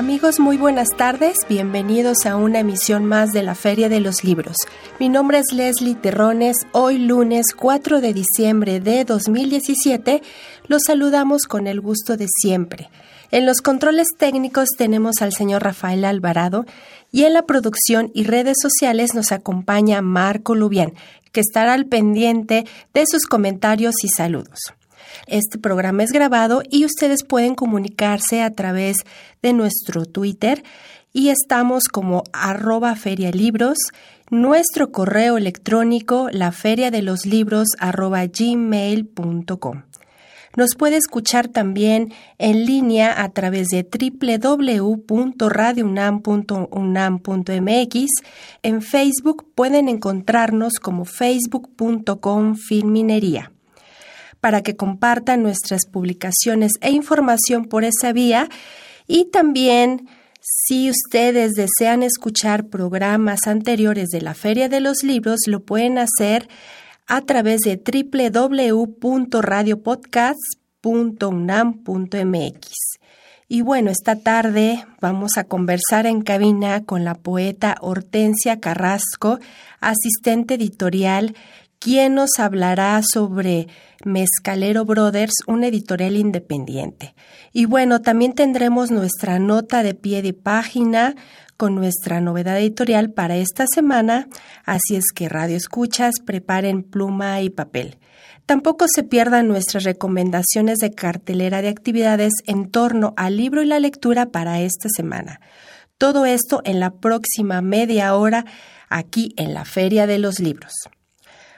Amigos, muy buenas tardes. Bienvenidos a una emisión más de la Feria de los Libros. Mi nombre es Leslie Terrones. Hoy lunes 4 de diciembre de 2017 los saludamos con el gusto de siempre. En los controles técnicos tenemos al señor Rafael Alvarado y en la producción y redes sociales nos acompaña Marco Lubián, que estará al pendiente de sus comentarios y saludos. Este programa es grabado y ustedes pueden comunicarse a través de nuestro Twitter y estamos como arroba ferialibros, nuestro correo electrónico la feria de los libros arroba gmail.com. Nos puede escuchar también en línea a través de www.radiounam.unam.mx. En Facebook pueden encontrarnos como facebook.com filminería para que compartan nuestras publicaciones e información por esa vía y también si ustedes desean escuchar programas anteriores de la Feria de los Libros, lo pueden hacer a través de www.radiopodcasts.unam.mx. Y bueno, esta tarde vamos a conversar en cabina con la poeta Hortensia Carrasco, asistente editorial, quien nos hablará sobre Mezcalero Brothers, una editorial independiente. Y bueno, también tendremos nuestra nota de pie de página con nuestra novedad editorial para esta semana, así es que Radio Escuchas, preparen pluma y papel. Tampoco se pierdan nuestras recomendaciones de cartelera de actividades en torno al libro y la lectura para esta semana. Todo esto en la próxima media hora aquí en la Feria de los Libros.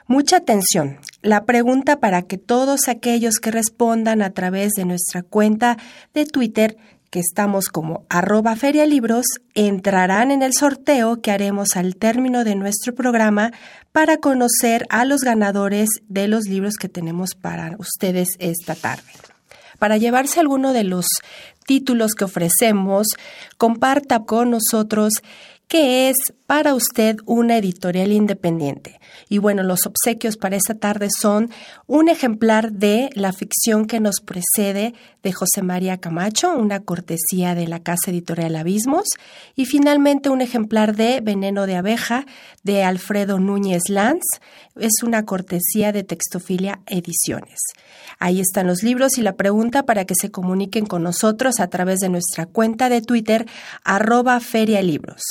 Mucha atención. La pregunta para que todos aquellos que respondan a través de nuestra cuenta de Twitter, que estamos como arroba ferialibros, entrarán en el sorteo que haremos al término de nuestro programa para conocer a los ganadores de los libros que tenemos para ustedes esta tarde. Para llevarse alguno de los títulos que ofrecemos, comparta con nosotros qué es para usted una editorial independiente. Y bueno, los obsequios para esta tarde son un ejemplar de la ficción que nos precede de José María Camacho, una cortesía de la Casa Editorial Abismos, y finalmente un ejemplar de Veneno de abeja de Alfredo Núñez Lanz, es una cortesía de Textofilia Ediciones. Ahí están los libros y la pregunta para que se comuniquen con nosotros a través de nuestra cuenta de Twitter, arroba ferialibros.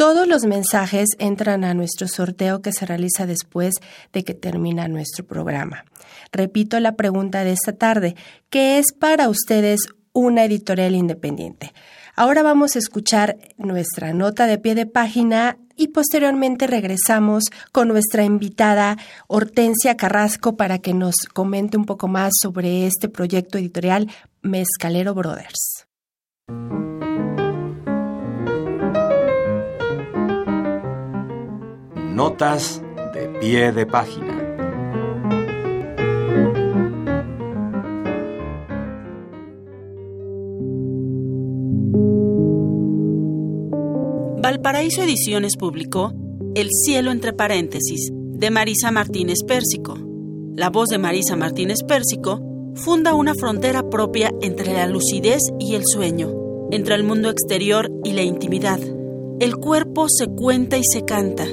Todos los mensajes entran a nuestro sorteo que se realiza después de que termina nuestro programa. Repito la pregunta de esta tarde, ¿qué es para ustedes una editorial independiente? Ahora vamos a escuchar nuestra nota de pie de página y posteriormente regresamos con nuestra invitada Hortensia Carrasco para que nos comente un poco más sobre este proyecto editorial Mezcalero Brothers. De pie de página. Valparaíso Ediciones publicó El cielo entre paréntesis de Marisa Martínez Pérsico. La voz de Marisa Martínez Pérsico funda una frontera propia entre la lucidez y el sueño, entre el mundo exterior y la intimidad. El cuerpo se cuenta y se canta,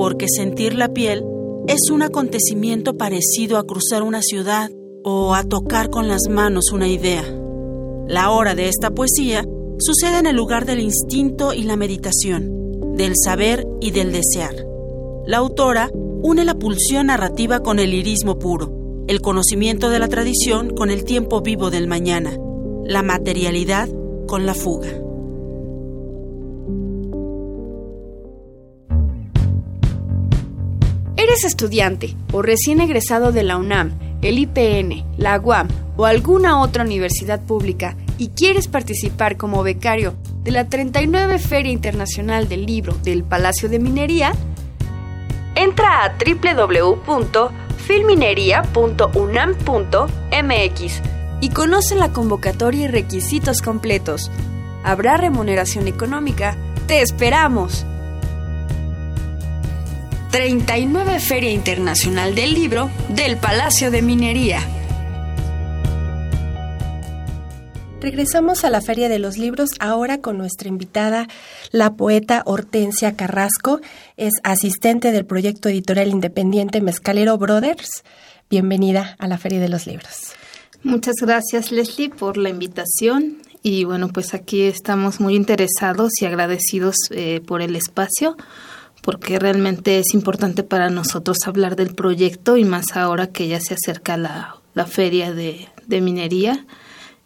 porque sentir la piel es un acontecimiento parecido a cruzar una ciudad o a tocar con las manos una idea. La hora de esta poesía sucede en el lugar del instinto y la meditación, del saber y del desear. La autora une la pulsión narrativa con el lirismo puro, el conocimiento de la tradición con el tiempo vivo del mañana, la materialidad con la fuga. ¿Eres estudiante o recién egresado de la UNAM, el IPN, la UAM o alguna otra universidad pública y quieres participar como becario de la 39 Feria Internacional del Libro del Palacio de Minería? Entra a www.filminería.unam.mx y conoce la convocatoria y requisitos completos. Habrá remuneración económica. ¡Te esperamos! 39 Feria Internacional del Libro del Palacio de Minería. Regresamos a la Feria de los Libros ahora con nuestra invitada, la poeta Hortensia Carrasco. Es asistente del proyecto editorial independiente Mezcalero Brothers. Bienvenida a la Feria de los Libros. Muchas gracias, Leslie, por la invitación. Y bueno, pues aquí estamos muy interesados y agradecidos eh, por el espacio porque realmente es importante para nosotros hablar del proyecto y más ahora que ya se acerca la, la feria de, de minería.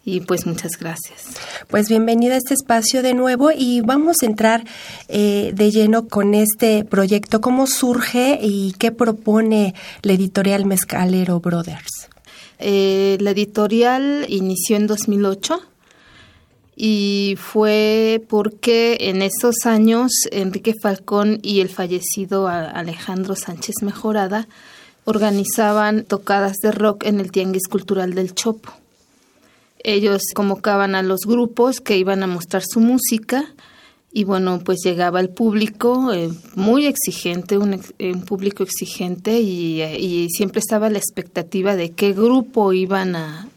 Y pues muchas gracias. Pues bienvenida a este espacio de nuevo y vamos a entrar eh, de lleno con este proyecto. ¿Cómo surge y qué propone la editorial Mezcalero Brothers? Eh, la editorial inició en 2008 y fue porque en esos años Enrique Falcón y el fallecido Alejandro Sánchez Mejorada organizaban tocadas de rock en el Tianguis Cultural del Chopo. Ellos convocaban a los grupos que iban a mostrar su música y bueno, pues llegaba el público eh, muy exigente, un, público exigente y, siempre estaba la expectativa de qué grupo iban a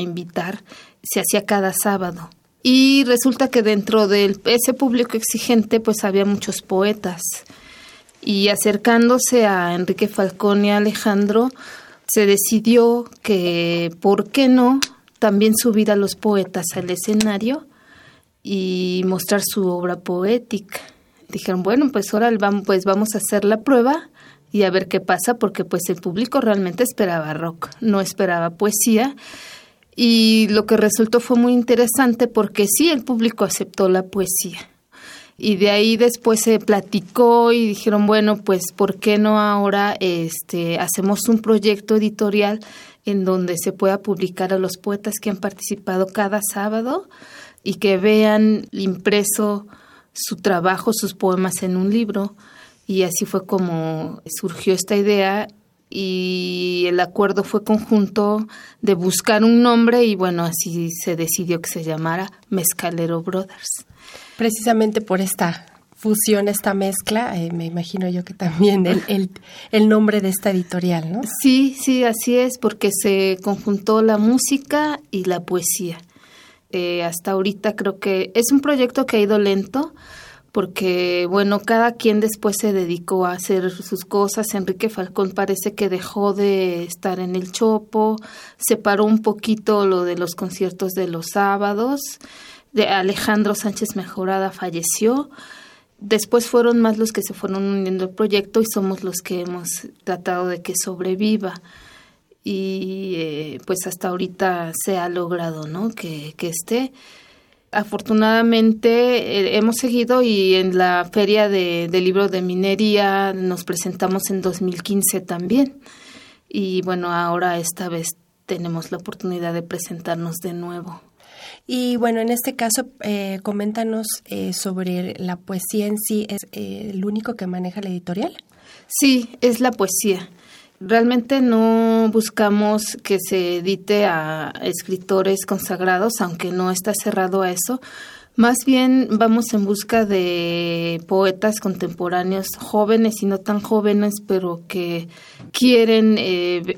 invitar se hacía cada sábado. Y resulta que dentro de ese público exigente pues había muchos poetas. Y acercándose a Enrique Falcón y a Alejandro, se decidió que, ¿por qué no?, también subir a los poetas al escenario y mostrar su obra poética. Dijeron, bueno, pues ahora pues vamos a hacer la prueba y a ver qué pasa, porque pues el público realmente esperaba rock, no esperaba poesía y lo que resultó fue muy interesante porque sí el público aceptó la poesía. Y de ahí después se platicó y dijeron, bueno, pues ¿por qué no ahora este hacemos un proyecto editorial en donde se pueda publicar a los poetas que han participado cada sábado y que vean impreso su trabajo, sus poemas en un libro? Y así fue como surgió esta idea y el acuerdo fue conjunto de buscar un nombre y bueno, así se decidió que se llamara Mezcalero Brothers. Precisamente por esta fusión, esta mezcla, eh, me imagino yo que también el, el, el, nombre de esta editorial, ¿no? Sí, sí, así es, porque se conjuntó la música y la poesía. Eh, hasta ahorita creo que es un proyecto que ha ido lento, porque bueno, cada quien después se dedicó a hacer sus cosas. Enrique Falcón parece que dejó de estar en el Chopo, separó un poquito lo de los conciertos de los sábados. De Alejandro Sánchez Mejorada falleció. Después fueron más los que se fueron uniendo al proyecto y somos los que hemos tratado de que sobreviva. Y eh, pues hasta ahorita se ha logrado, ¿no? Que, que esté afortunadamente eh, hemos seguido y en la feria de, libro de minería nos presentamos en 2015 también. Y bueno, ahora esta vez tenemos la oportunidad de presentarnos de nuevo. Y bueno, en este caso, eh, coméntanos eh, sobre la poesía en sí. ¿Es el único que maneja la editorial? Sí, es la poesía. Realmente no buscamos que se edite a escritores consagrados, aunque no está cerrado a eso. Más bien vamos en busca de poetas contemporáneos jóvenes y no tan jóvenes, pero que quieren eh,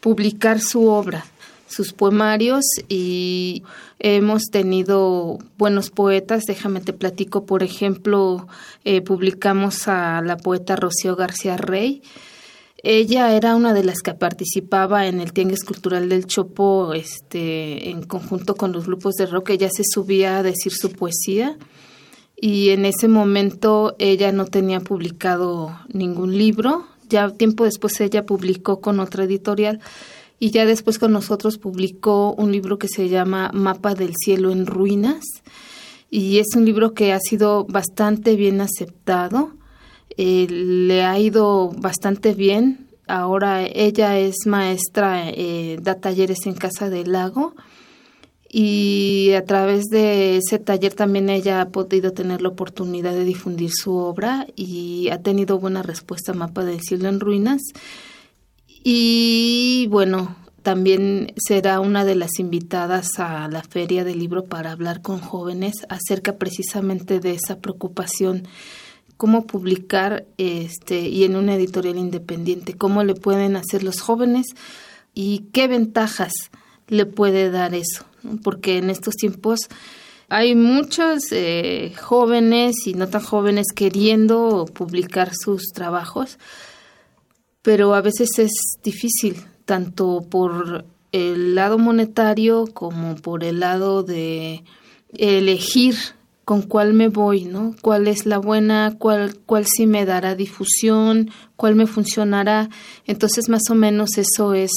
publicar su obra, sus poemarios y hemos tenido buenos poetas. Déjame te platico, por ejemplo, eh, publicamos a la poeta Rocío García Rey ella era una de las que participaba en el Tianguis Cultural del Chopo, este, en conjunto con los grupos de rock. Ella se subía a decir su poesía y en ese momento ella no tenía publicado ningún libro. Ya tiempo después ella publicó con otra editorial y ya después con nosotros publicó un libro que se llama Mapa del Cielo en Ruinas y es un libro que ha sido bastante bien aceptado eh, le ha ido bastante bien. Ahora ella es maestra, eh, da talleres en Casa del Lago y a través de ese taller también ella ha podido tener la oportunidad de difundir su obra y ha tenido buena respuesta a Mapa del Cielo en Ruinas. Y bueno, también será una de las invitadas a la Feria del Libro para hablar con jóvenes acerca precisamente de esa preocupación cómo publicar este y en una editorial independiente, cómo le pueden hacer los jóvenes y qué ventajas le puede dar eso, porque en estos tiempos hay muchos eh, jóvenes y no tan jóvenes queriendo publicar sus trabajos, pero a veces es difícil, tanto por el lado monetario como por el lado de elegir con cuál me voy, ¿no? ¿Cuál es la buena? ¿Cuál, cuál sí me dará difusión? ¿Cuál me funcionará? Entonces, más o menos eso es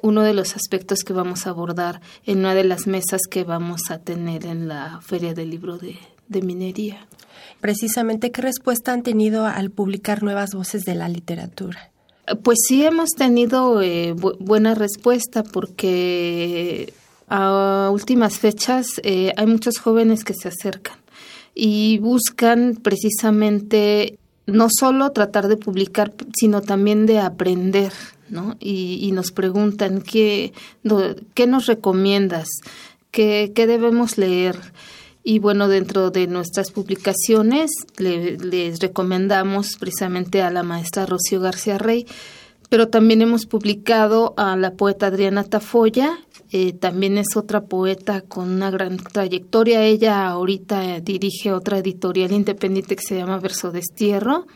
uno de los aspectos que vamos a abordar en una de las mesas que vamos a tener en la Feria del Libro de, Minería. Precisamente, ¿qué respuesta han tenido al publicar nuevas voces de la literatura? Pues sí hemos tenido eh, buena respuesta porque a últimas fechas eh, hay muchos jóvenes que se acercan y buscan precisamente no solo tratar de publicar, sino también de aprender, ¿no? Y, nos preguntan qué, qué nos recomiendas, qué, qué debemos leer. Y bueno, dentro de nuestras publicaciones les recomendamos precisamente a la maestra Rocío García Rey, pero también hemos publicado a la poeta Adriana Tafoya eh, también es otra poeta con una gran trayectoria. Ella ahorita dirige otra editorial independiente que se llama Verso Destierro.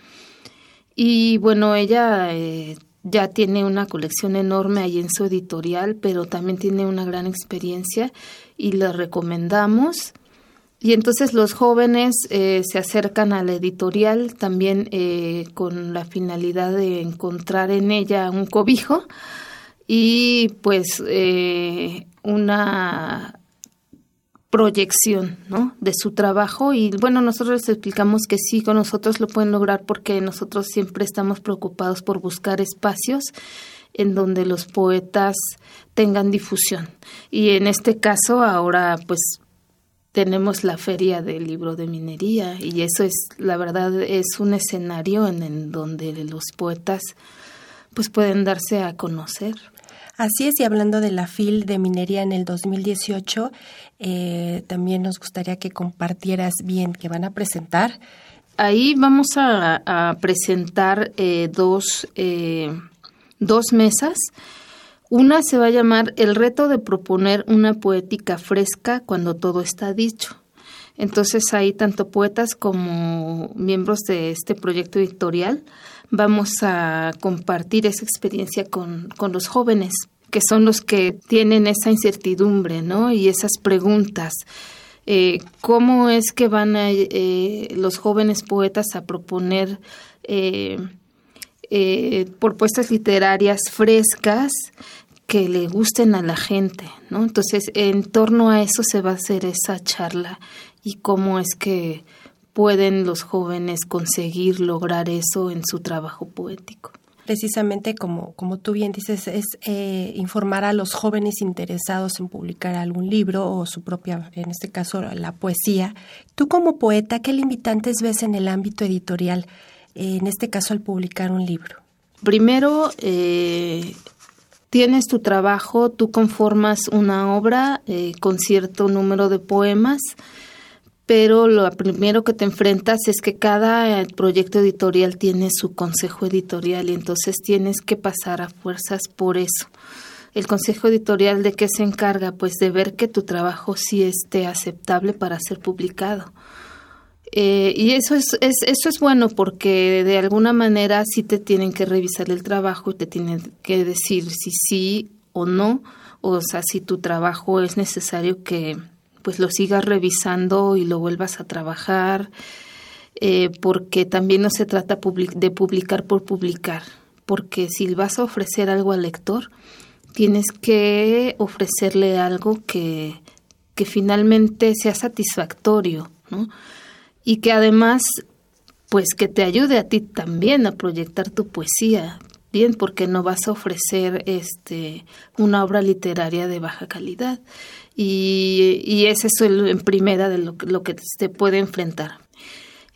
Y bueno, ella eh, ya tiene una colección enorme ahí en su editorial, pero también tiene una gran experiencia y la recomendamos. Y entonces los jóvenes eh, se acercan a la editorial también con la finalidad de encontrar en ella un cobijo y pues eh, una proyección ¿no? de su trabajo. Y bueno nosotros les explicamos que sí con nosotros lo pueden lograr porque nosotros siempre estamos preocupados por buscar espacios en donde los poetas tengan difusión. Y en este caso ahora pues tenemos la feria del libro de minería y eso es la verdad es un escenario en, en donde los poetas pues pueden darse a conocer Así es, y hablando de la FIL de minería en el 2018, eh, también nos gustaría que compartieras bien que van a presentar. Ahí vamos a, presentar eh, dos, eh, dos mesas. Una se va a llamar El reto de proponer una poética fresca cuando todo está dicho. Entonces ahí tanto poetas como miembros de este proyecto editorial vamos a compartir esa experiencia con, con los jóvenes, que son los que tienen esa incertidumbre, ¿no? Y esas preguntas. Eh, ¿Cómo es que van eh, los jóvenes poetas a proponer eh, propuestas literarias frescas que le gusten a la gente, ¿no? Entonces, en torno a eso se va a hacer esa charla y cómo es que pueden los jóvenes conseguir lograr eso en su trabajo poético. Precisamente como, como tú bien dices, es eh, informar a los jóvenes interesados en publicar algún libro o su propia, en este caso, la poesía. Tú como poeta, ¿qué limitantes ves en el ámbito editorial, eh, en este caso al publicar un libro? Primero, eh, tienes tu trabajo, tú conformas una obra con cierto número de poemas pero lo primero que te enfrentas es que cada eh, proyecto editorial tiene su consejo editorial y entonces tienes que pasar a fuerzas por eso. El consejo editorial de qué se encarga? Pues de ver que tu trabajo sí esté aceptable para ser publicado. Eh, y eso es, es, eso es bueno porque de alguna manera sí te tienen que revisar el trabajo y te tienen que decir si sí o no, o sea, si tu trabajo es necesario que pues lo sigas revisando y lo vuelvas a trabajar, eh, porque también no se trata de publicar por publicar, porque si vas a ofrecer algo al lector, tienes que ofrecerle algo que, que finalmente sea satisfactorio. Y que además, pues que te ayude a ti también a proyectar tu poesía, bien, porque no vas a ofrecer este una obra literaria de baja calidad. Y, y es eso en primera de lo, lo que te puede enfrentar.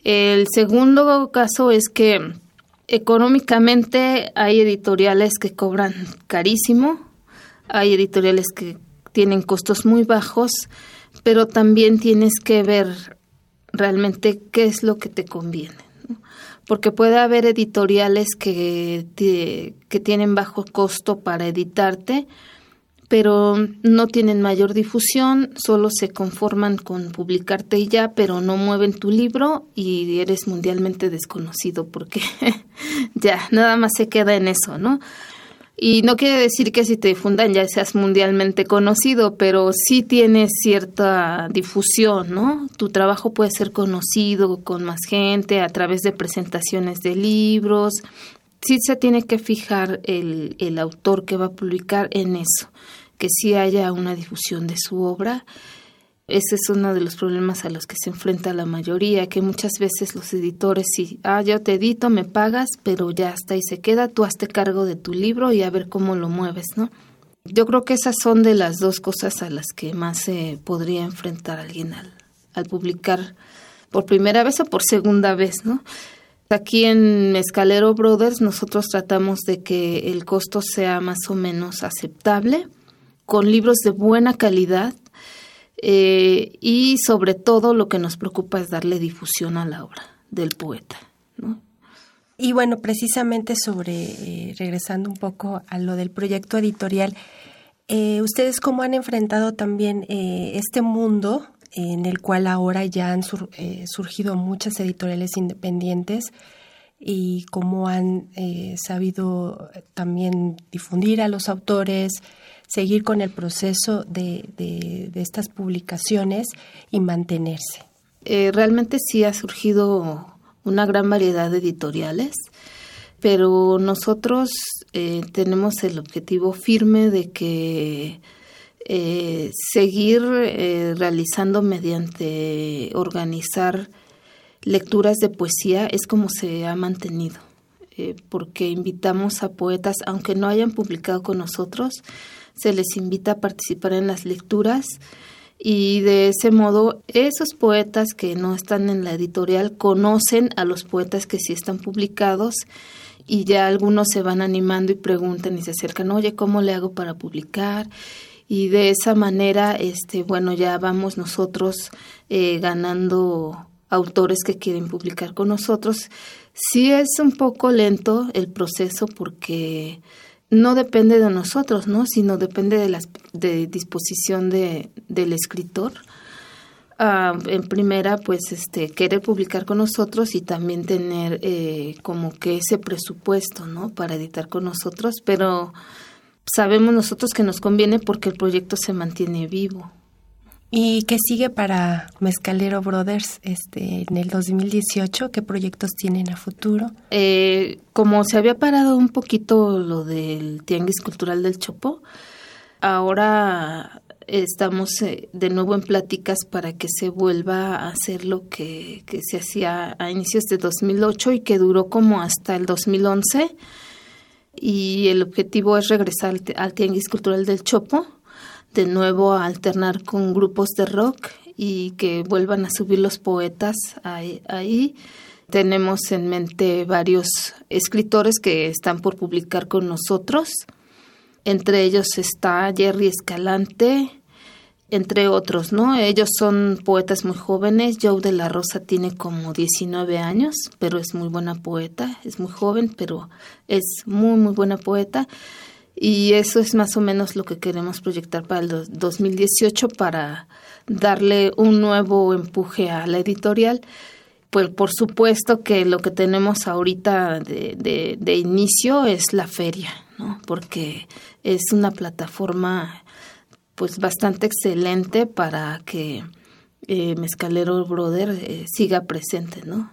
El segundo caso es que económicamente hay editoriales que cobran carísimo, hay editoriales que tienen costos muy bajos, pero también tienes que ver realmente qué es lo que te conviene. Porque puede haber editoriales que, que tienen bajo costo para editarte, pero no tienen mayor difusión, solo se conforman con publicarte y ya, pero no mueven tu libro y eres mundialmente desconocido porque ya, nada más se queda en eso, ¿no? Y no quiere decir que si te difundan ya seas mundialmente conocido, pero sí tienes cierta difusión, ¿no? Tu trabajo puede ser conocido con más gente a través de presentaciones de libros. Sí se tiene que fijar el, el autor que va a publicar en eso, que sí haya una difusión de su obra ese es uno de los problemas a los que se enfrenta la mayoría, que muchas veces los editores, sí, ah, yo te edito, me pagas, pero ya está y se queda, tú hazte cargo de tu libro y a ver cómo lo mueves, ¿no? Yo creo que esas son de las dos cosas a las que más se podría enfrentar alguien al, al publicar por primera vez o por segunda vez, ¿no? Aquí en Escalero Brothers nosotros tratamos de que el costo sea más o menos aceptable, con libros de buena calidad, eh, y sobre todo lo que nos preocupa es darle difusión a la obra del poeta. ¿no? Y bueno, precisamente sobre, eh, regresando un poco a lo del proyecto editorial, eh, ¿ustedes cómo han enfrentado también este mundo en el cual ahora ya han surgido muchas editoriales independientes y cómo han sabido también difundir a los autores, seguir con el proceso de, de, estas publicaciones y mantenerse. Eh, realmente sí ha surgido una gran variedad de editoriales, pero nosotros eh, tenemos el objetivo firme de que eh, seguir realizando mediante organizar lecturas de poesía es como se ha mantenido, porque invitamos a poetas, aunque no hayan publicado con nosotros, se les invita a participar en las lecturas y de ese modo esos poetas que no están en la editorial conocen a los poetas que sí están publicados y ya algunos se van animando y preguntan y se acercan, oye, ¿cómo le hago para publicar? Y de esa manera, este, bueno, ya vamos nosotros eh, ganando autores que quieren publicar con nosotros. Sí es un poco lento el proceso porque no depende de nosotros, ¿no? Sino depende de la de disposición de, del escritor. Ah, en primera, pues, este, querer publicar con nosotros y también tener eh, como que ese presupuesto, ¿no? Para editar con nosotros, pero sabemos nosotros que nos conviene porque el proyecto se mantiene vivo. ¿Y qué sigue para Mezcalero Brothers este, en el 2018? ¿Qué proyectos tienen a futuro? Eh, como se había parado un poquito lo del Tianguis Cultural del Chopo, ahora estamos eh, de nuevo en pláticas para que se vuelva a hacer lo que, que se hacía a inicios de 2008 y que duró como hasta el 2011. Y el objetivo es regresar al, al Tianguis Cultural del Chopo de nuevo a alternar con grupos de rock y que vuelvan a subir los poetas ahí. Tenemos en mente varios escritores que están por publicar con nosotros. Entre ellos está Jerry Escalante, entre otros, ¿no? Ellos son poetas muy jóvenes. Joe de la Rosa tiene como 19 años, pero es muy buena poeta. Es muy joven, pero es muy, muy buena poeta. Y eso es más o menos lo que queremos proyectar para el 2018 para darle un nuevo empuje a la editorial pues por supuesto que lo que tenemos ahorita de, inicio es la feria, ¿no? Porque es una plataforma pues bastante excelente para que eh, Mezcalero Brother eh, siga presente, ¿no?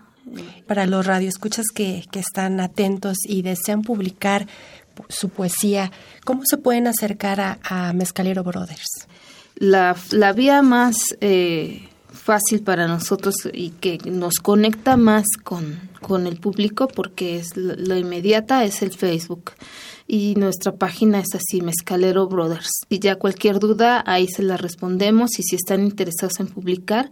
Para los radioescuchas que, que están atentos y desean publicar su poesía, ¿cómo se pueden acercar a, Mezcalero Brothers? La, la vía más eh, fácil para nosotros y que nos conecta más con, con el público porque es lo, inmediata es el Facebook y nuestra página es así Mezcalero Brothers y ya cualquier duda ahí se la respondemos y si están interesados en publicar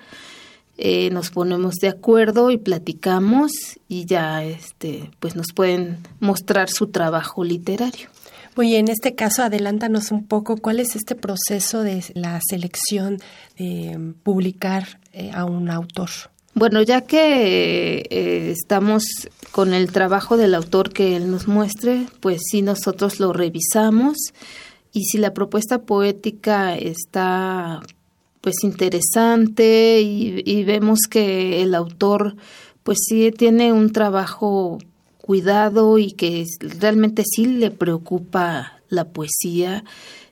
eh, nos ponemos de acuerdo y platicamos y ya este pues nos pueden mostrar su trabajo literario. Oye, en este caso, adelántanos un poco cuál es este proceso de la selección de publicar eh, a un autor. Bueno, ya que eh, estamos con el trabajo del autor que él nos muestre, pues sí nosotros lo revisamos y si la propuesta poética está pues interesante y, vemos que el autor pues sí tiene un trabajo cuidado y que realmente sí le preocupa la poesía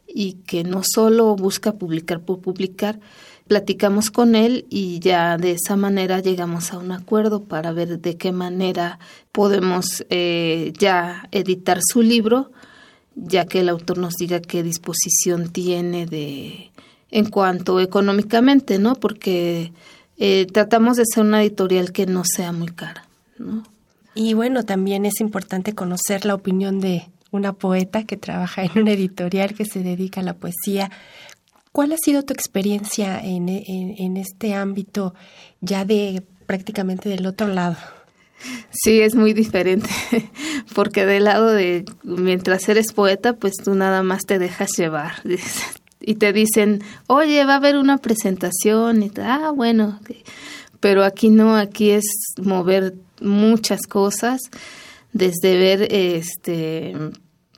y que no solo busca publicar por publicar, platicamos con él y ya de esa manera llegamos a un acuerdo para ver de qué manera podemos eh, ya editar su libro, ya que el autor nos diga qué disposición tiene de en cuanto económicamente, ¿no? Porque eh, tratamos de ser una editorial que no sea muy cara, ¿no? Y bueno, también es importante conocer la opinión de una poeta que trabaja en una editorial que se dedica a la poesía. ¿Cuál ha sido tu experiencia en, en, este ámbito ya de prácticamente del otro lado? Sí, es muy diferente, porque del lado de mientras eres poeta, pues tú nada más te dejas llevar y te dicen, oye, va a haber una presentación y ah, bueno, pero aquí no, aquí es mover muchas cosas, desde ver, este,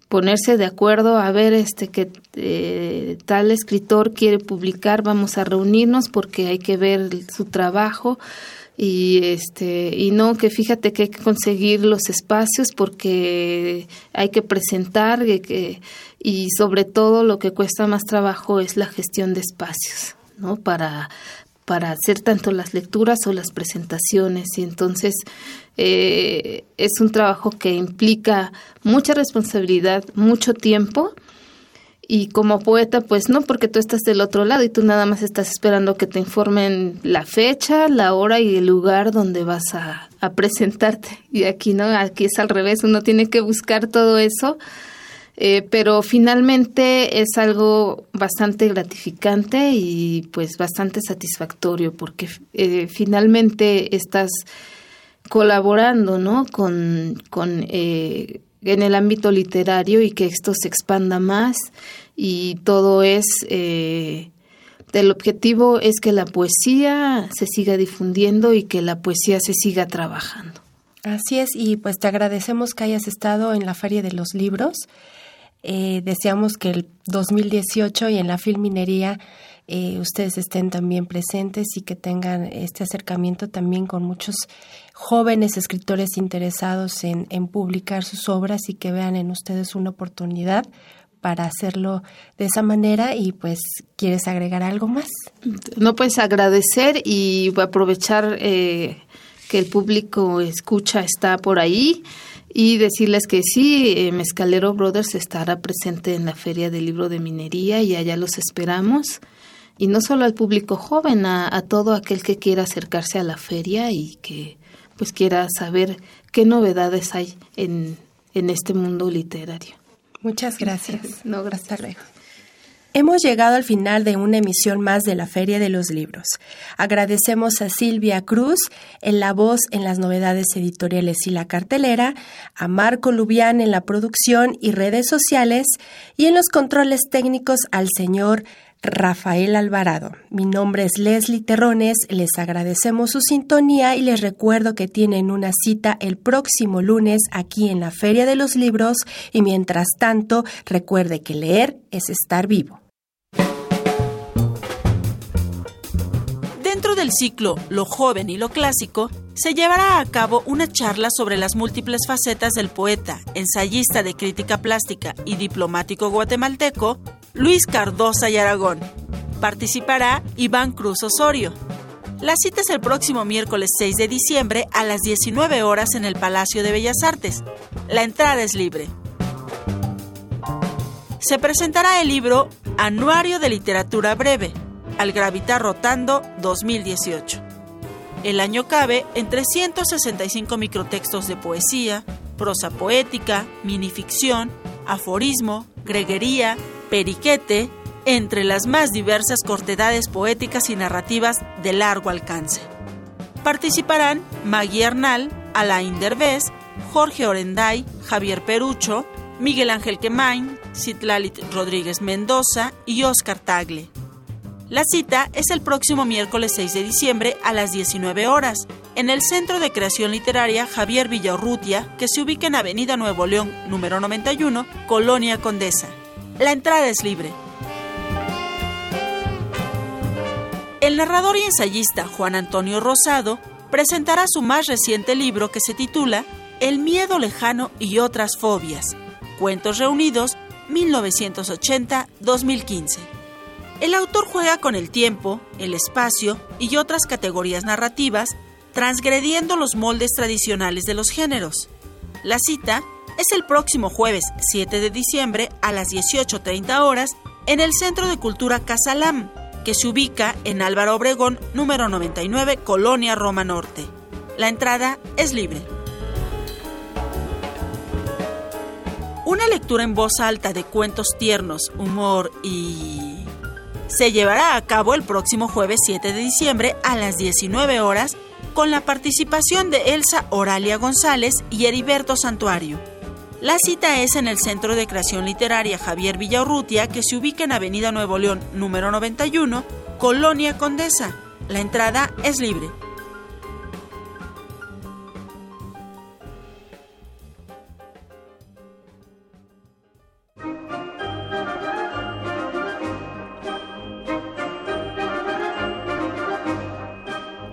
ponerse de acuerdo a ver este que eh, tal escritor quiere publicar, vamos a reunirnos porque hay que ver su trabajo y este y no que fíjate que hay que conseguir los espacios porque hay que presentar que, y sobre todo lo que cuesta más trabajo es la gestión de espacios no para para hacer tanto las lecturas o las presentaciones. Y entonces eh, es un trabajo que implica mucha responsabilidad, mucho tiempo y como poeta pues no porque tú estás del otro lado y tú nada más estás esperando que te informen la fecha, la hora y el lugar donde vas a, presentarte y aquí no, aquí es al revés, uno tiene que buscar todo eso eh, pero finalmente es algo bastante gratificante y pues bastante satisfactorio porque eh, finalmente estás colaborando ¿no? con, con eh, en el ámbito literario y que esto se expanda más y todo es el objetivo es que la poesía se siga difundiendo y que la poesía se siga trabajando. Así es, y pues te agradecemos que hayas estado en la Feria de los Libros. Eh, deseamos que el 2018 y en la filminería eh, ustedes estén también presentes y que tengan este acercamiento también con muchos jóvenes escritores interesados en, en publicar sus obras y que vean en ustedes una oportunidad para hacerlo de esa manera y pues quieres agregar algo más. No, pues agradecer y aprovechar eh, que el público escucha está por ahí y decirles que sí, eh, Mezcalero Brothers estará presente en la Feria del Libro de Minería y allá los esperamos. Y no solo al público joven, a, todo aquel que quiera acercarse a la feria y que pues quiera saber qué novedades hay en, en este mundo literario. Muchas gracias. No, gracias. Hemos llegado al final de una emisión más de la Feria de los Libros. Agradecemos a Silvia Cruz en la voz en las novedades editoriales y la cartelera, a Marco Lubián en la producción y redes sociales y en los controles técnicos al señor Rafael Alvarado. Mi nombre es Leslie Terrones, les agradecemos su sintonía y les recuerdo que tienen una cita el próximo lunes aquí en la Feria de los Libros y mientras tanto recuerde que leer es estar vivo. Dentro del ciclo Lo joven y lo clásico, se llevará a cabo una charla sobre las múltiples facetas del poeta, ensayista de crítica plástica y diplomático guatemalteco, Luis Cardosa y Aragón. Participará Iván Cruz Osorio. La cita es el próximo miércoles 6 de diciembre a las 19 horas en el Palacio de Bellas Artes. La entrada es libre. Se presentará el libro Anuario de Literatura Breve, al Gravitar Rotando 2018. El año cabe en 365 microtextos de poesía, prosa poética, minificción, aforismo, greguería, periquete, entre las más diversas cortedades poéticas y narrativas de largo alcance. Participarán Maggie Arnal, Alain Derbez, Jorge Orenday, Javier Perucho, Miguel Ángel Quemain, Citlalit Rodríguez Mendoza y Oscar Tagle. La cita es el próximo miércoles 6 de diciembre a las 19 horas en el Centro de Creación Literaria Javier Villaurrutia, que se ubica en Avenida Nuevo León, número 91, Colonia Condesa. La entrada es libre. El narrador y ensayista Juan Antonio Rosado presentará su más reciente libro que se titula El miedo lejano y otras fobias. Cuentos reunidos 1980-2015. El autor juega con el tiempo, el espacio y otras categorías narrativas, transgrediendo los moldes tradicionales de los géneros. La cita es el próximo jueves 7 de diciembre a las 18.30 horas en el Centro de Cultura Casalam, que se ubica en Álvaro Obregón, número 99, Colonia Roma Norte. La entrada es libre. Una lectura en voz alta de cuentos tiernos, humor y se llevará a cabo el próximo jueves 7 de diciembre a las 19 horas con la participación de Elsa Oralia González y Heriberto Santuario. La cita es en el Centro de Creación Literaria Javier Villaurrutia, que se ubica en Avenida Nuevo León, número 91, Colonia Condesa. La entrada es libre.